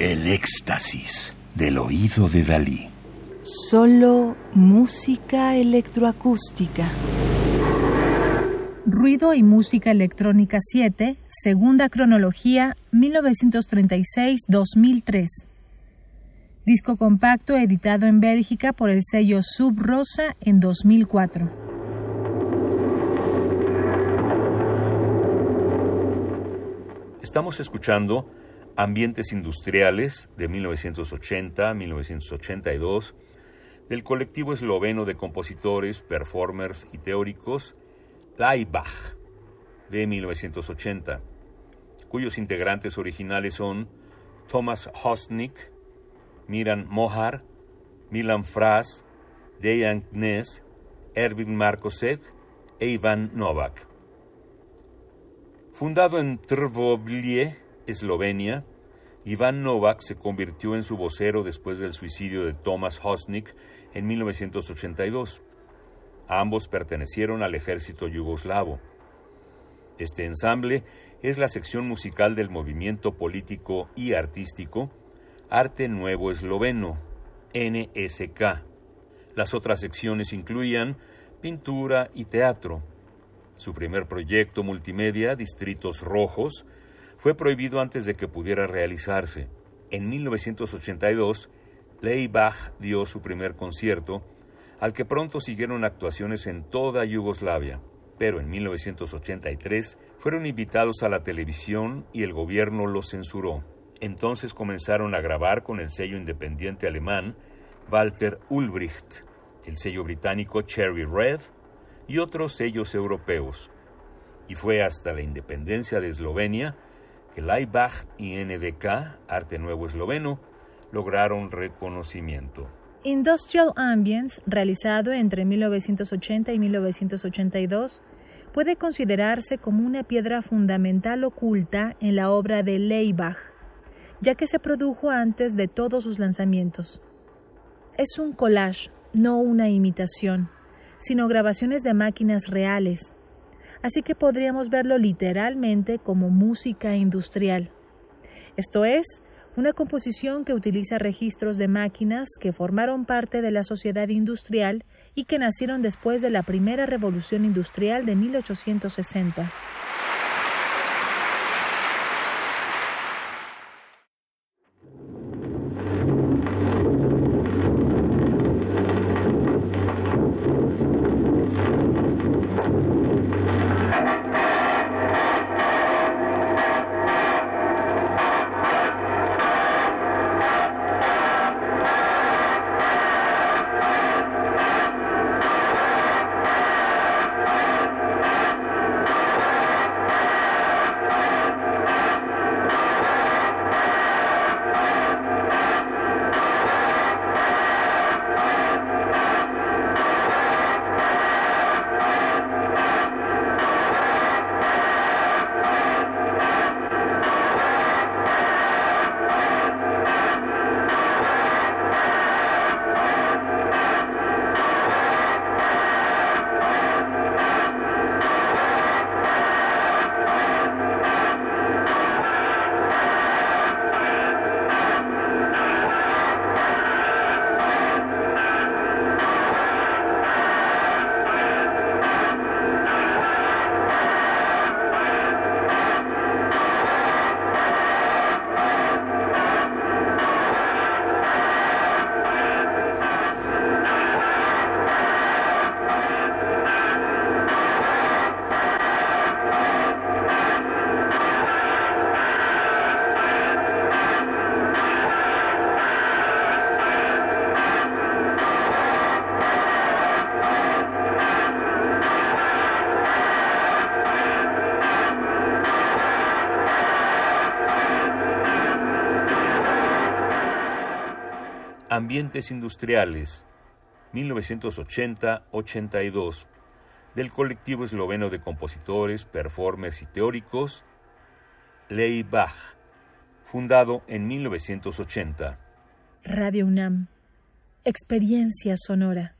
El éxtasis del oído de Dalí. Solo música electroacústica. Ruido y Música Electrónica 7, segunda cronología, 1936-2003. Disco compacto editado en Bélgica por el sello Sub Rosa en 2004. Estamos escuchando Ambientes Industriales de 1980-1982 del colectivo esloveno de compositores, performers y teóricos Laibach de 1980, cuyos integrantes originales son Thomas Hosnik, Miran Mohar, Milan Fras, Dejan Knes, Erwin Markosek e Ivan Novak. Fundado en Trvoblje, Eslovenia, Ivan Novak se convirtió en su vocero después del suicidio de Thomas Hosnik en 1982. Ambos pertenecieron al ejército yugoslavo. Este ensamble es la sección musical del movimiento político y artístico Arte Nuevo Esloveno, NSK. Las otras secciones incluían pintura y teatro. Su primer proyecto multimedia, Distritos Rojos, fue prohibido antes de que pudiera realizarse. En 1982, Leibach dio su primer concierto, al que pronto siguieron actuaciones en toda Yugoslavia, pero en 1983 fueron invitados a la televisión y el gobierno los censuró. Entonces comenzaron a grabar con el sello independiente alemán Walter Ulbricht, el sello británico Cherry Red y otros sellos europeos. Y fue hasta la independencia de Eslovenia que Leibach y NDK, Arte Nuevo Esloveno, lograron reconocimiento. Industrial Ambience, realizado entre 1980 y 1982, puede considerarse como una piedra fundamental oculta en la obra de Leibach, ya que se produjo antes de todos sus lanzamientos. Es un collage, no una imitación, sino grabaciones de máquinas reales, así que podríamos verlo literalmente como música industrial. Esto es, una composición que utiliza registros de máquinas que formaron parte de la sociedad industrial y que nacieron después de la primera revolución industrial de 1860. Ambientes Industriales, 1980-82, del colectivo esloveno de compositores, performers y teóricos, Ley Bach, fundado en 1980. Radio UNAM, experiencia sonora.